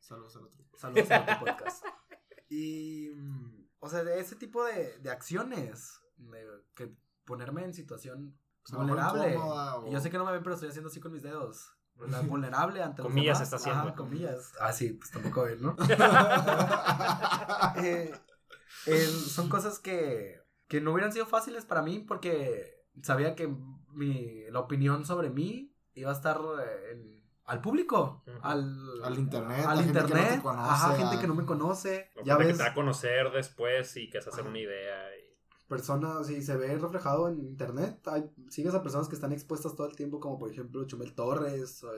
Saludos al otro. Saludos al otro podcast. Y. Mm, o sea, de ese tipo de, de acciones. De, que ponerme en situación vulnerable. Y yo sé que no me ven, pero estoy haciendo así con mis dedos. Vulnerable ante los Comillas está haciendo. comillas. Ah, sí, pues tampoco ven, ¿no? eh, son cosas que que no hubieran sido fáciles para mí porque sabía que mi, la opinión sobre mí iba a estar eh, al público, al, al internet, al internet, gente que no ajá, gente que no me conoce, ya ves, que te va a conocer después y que a hacer una idea. Personas, si se ve reflejado en internet, hay, sigues a personas que están expuestas todo el tiempo, como por ejemplo Chumel Torres o,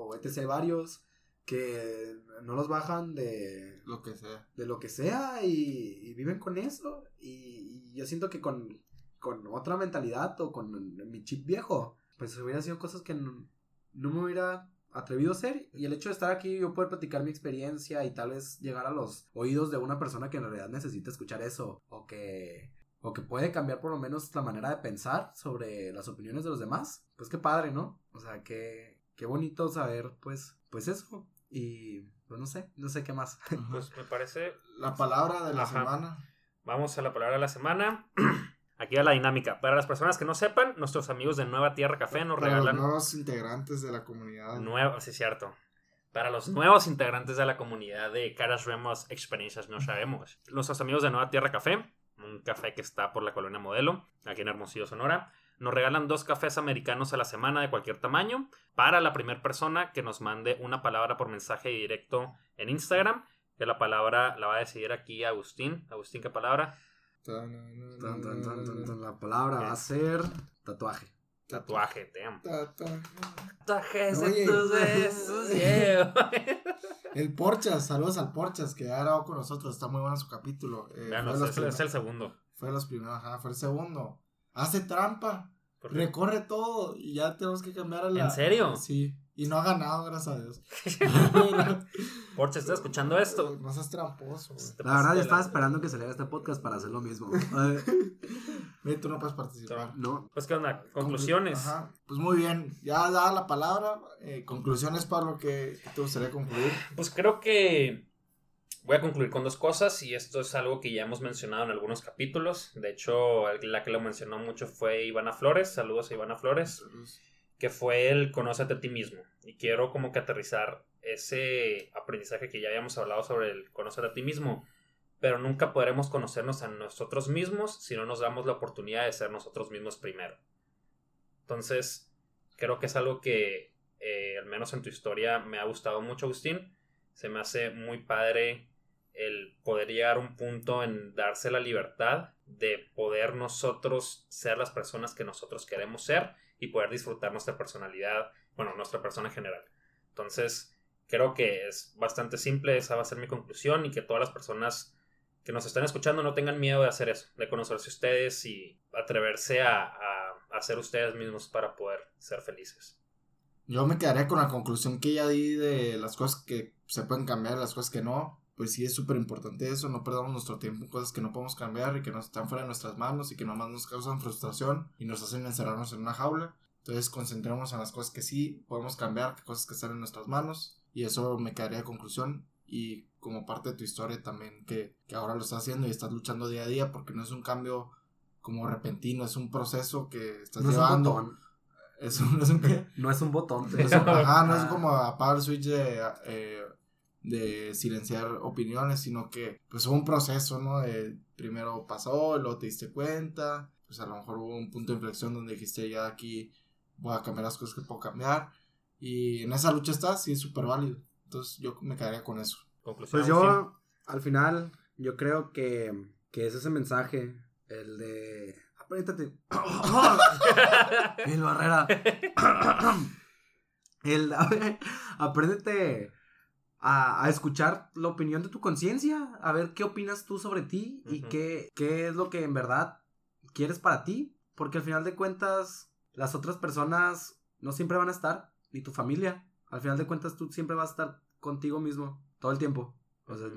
o etc. varios que no los bajan de lo que sea. De lo que sea y, viven con eso. Y, yo siento que con, con, otra mentalidad o con mi chip viejo, pues hubiera sido cosas que no, me hubiera atrevido a hacer. Y el hecho de estar aquí, yo poder platicar mi experiencia y tal vez llegar a los oídos de una persona que en realidad necesita escuchar eso o que o que puede cambiar por lo menos la manera de pensar sobre las opiniones de los demás, pues qué padre, ¿no? O sea, qué, qué bonito saber, pues, pues eso, y pues no sé, no sé qué más. Pues me parece... La palabra de la semana. Vamos a la palabra de la semana. Aquí va la dinámica. Para las personas que no sepan, nuestros amigos de Nueva Tierra Café nos Para los regalan nuevos integrantes de la comunidad. nuevo, sí, cierto. Para los nuevos integrantes de la comunidad de Caras Remos Experiencias No Sabemos. Nuestros amigos de Nueva Tierra Café, un café que está por la colonia Modelo, aquí en Hermosillo, Sonora, nos regalan dos cafés americanos a la semana de cualquier tamaño para la primera persona que nos mande una palabra por mensaje directo en Instagram. Que la palabra la va a decidir aquí Agustín. Agustín, ¿qué palabra? Tan, tan, tan, tan, tan. La palabra va a ser tatuaje. Tatuaje, te amo. Ta, ta. Tatuajes tus besos, yeah. El Porchas, saludos al Porchas que ha grabado con nosotros. Está muy bueno su capítulo. Eh, es, es el segundo. fue de los primeros, ajá, fue el segundo. Hace trampa, recorre todo y ya tenemos que cambiar a la. ¿En serio? Sí, y no ha ganado, gracias a Dios. Porche, ¿estás escuchando esto? No seas tramposo, güey. La verdad, yo estaba esperando que saliera este podcast para hacer lo mismo. Ve, tú no puedes participar. no. Pues, ¿qué onda? Conclusiones. Ajá. Pues muy bien, ya da la palabra. eh, conclusiones, Pablo, que que te gustaría concluir. Pues creo que voy a concluir con dos cosas y esto es algo que ya hemos mencionado en algunos capítulos. De hecho, la que lo mencionó mucho fue Ivana Flores. Saludos a Ivana Flores. Que fue el conócete a ti mismo. Y quiero como que aterrizar ese aprendizaje que ya habíamos hablado sobre el conocer a ti mismo. Pero nunca podremos conocernos a nosotros mismos si no nos damos la oportunidad de ser nosotros mismos primero. Entonces, creo que es algo que, eh, al menos en tu historia, me ha gustado mucho, Agustín. Se me hace muy padre el poder llegar a un punto en darse la libertad de poder nosotros ser las personas que nosotros queremos ser y poder disfrutar nuestra personalidad, bueno, nuestra persona en general. Entonces, creo que es bastante simple, esa va a ser mi conclusión y que todas las personas que nos están escuchando no tengan miedo de hacer eso, de conocerse ustedes y atreverse a, a, a ser ustedes mismos para poder ser felices. Yo me quedaría con la conclusión que ya di de las cosas que se pueden cambiar, las cosas que no. Pues sí, es súper importante eso, no perdamos nuestro tiempo en cosas que no podemos cambiar y que no están fuera de nuestras manos y que nomás nos causan frustración y nos hacen encerrarnos en una jaula. Entonces concentrémonos en las cosas que sí podemos cambiar, que cosas que están en nuestras manos. Y eso me quedaría de conclusión. Y como parte de tu historia también, que, que ahora lo estás haciendo y estás luchando día a día porque no es un cambio como repentino, es un proceso que estás No llevando. Es un, es un qué? No es un botón. No es- ajá, no es Ah. como apagar el switch de, eh, de silenciar opiniones, sino que pues hubo un proceso, ¿no? De primero pasó, luego te diste cuenta, pues a lo mejor hubo un punto de inflexión donde dijiste ya aquí voy a cambiar las cosas que puedo cambiar y en esa lucha estás y es súper válido. Entonces yo me quedaría con eso. Conclusión. Pues yo, al final, yo creo que, que es ese mensaje, el de... Apriétate. El Barrera. el... Apréndete a, a escuchar la opinión de tu conciencia, a ver qué opinas tú sobre ti y qué, qué es lo que en verdad quieres para ti. Porque al final de cuentas, las otras personas no siempre van a estar, ni tu familia. Al final de cuentas, tú siempre vas a estar contigo mismo todo el tiempo. O sea,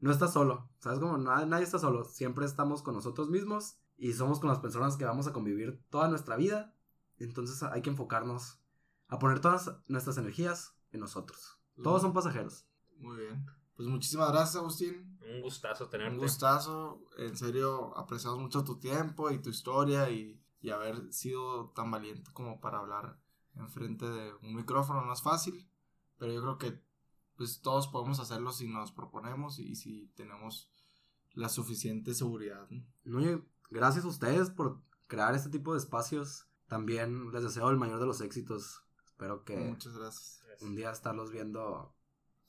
no estás solo. ¿Sabes cómo? Na- Nadie está solo. Siempre estamos con nosotros mismos y somos con las personas que vamos a convivir toda nuestra vida. Entonces hay que enfocarnos a poner todas nuestras energías en nosotros. Todos son pasajeros. Muy bien. Pues muchísimas gracias, Agustín. Un gustazo tenerte. Un gustazo. En serio, apreciamos mucho tu tiempo y tu historia y, y haber sido tan valiente como para hablar enfrente de un micrófono. No es fácil, pero yo creo que pues todos podemos hacerlo si nos proponemos y si tenemos la suficiente seguridad. ¿no? No, y gracias a ustedes por crear este tipo de espacios. También les deseo el mayor de los éxitos. Espero que Muchas gracias. un día estarlos viendo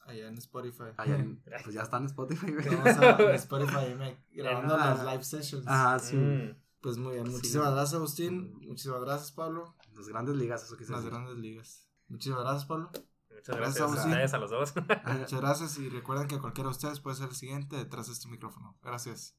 Allá en Spotify. allá en- Pues ya están en Spotify. Vamos a en Spotify me- grabando Ah. las live sessions. Ajá, sí. Mm. Pues muy bien. Sí. Muchísimas gracias, Agustín. Muchísimas gracias, Pablo. Las grandes ligas, eso quise Las decir. grandes ligas. Muchísimas gracias, Pablo. Muchas Gracias, gracias a Agustín. ustedes, a los dos. Muchas gracias y recuerden que cualquiera de ustedes puede ser el siguiente detrás de este micrófono. Gracias.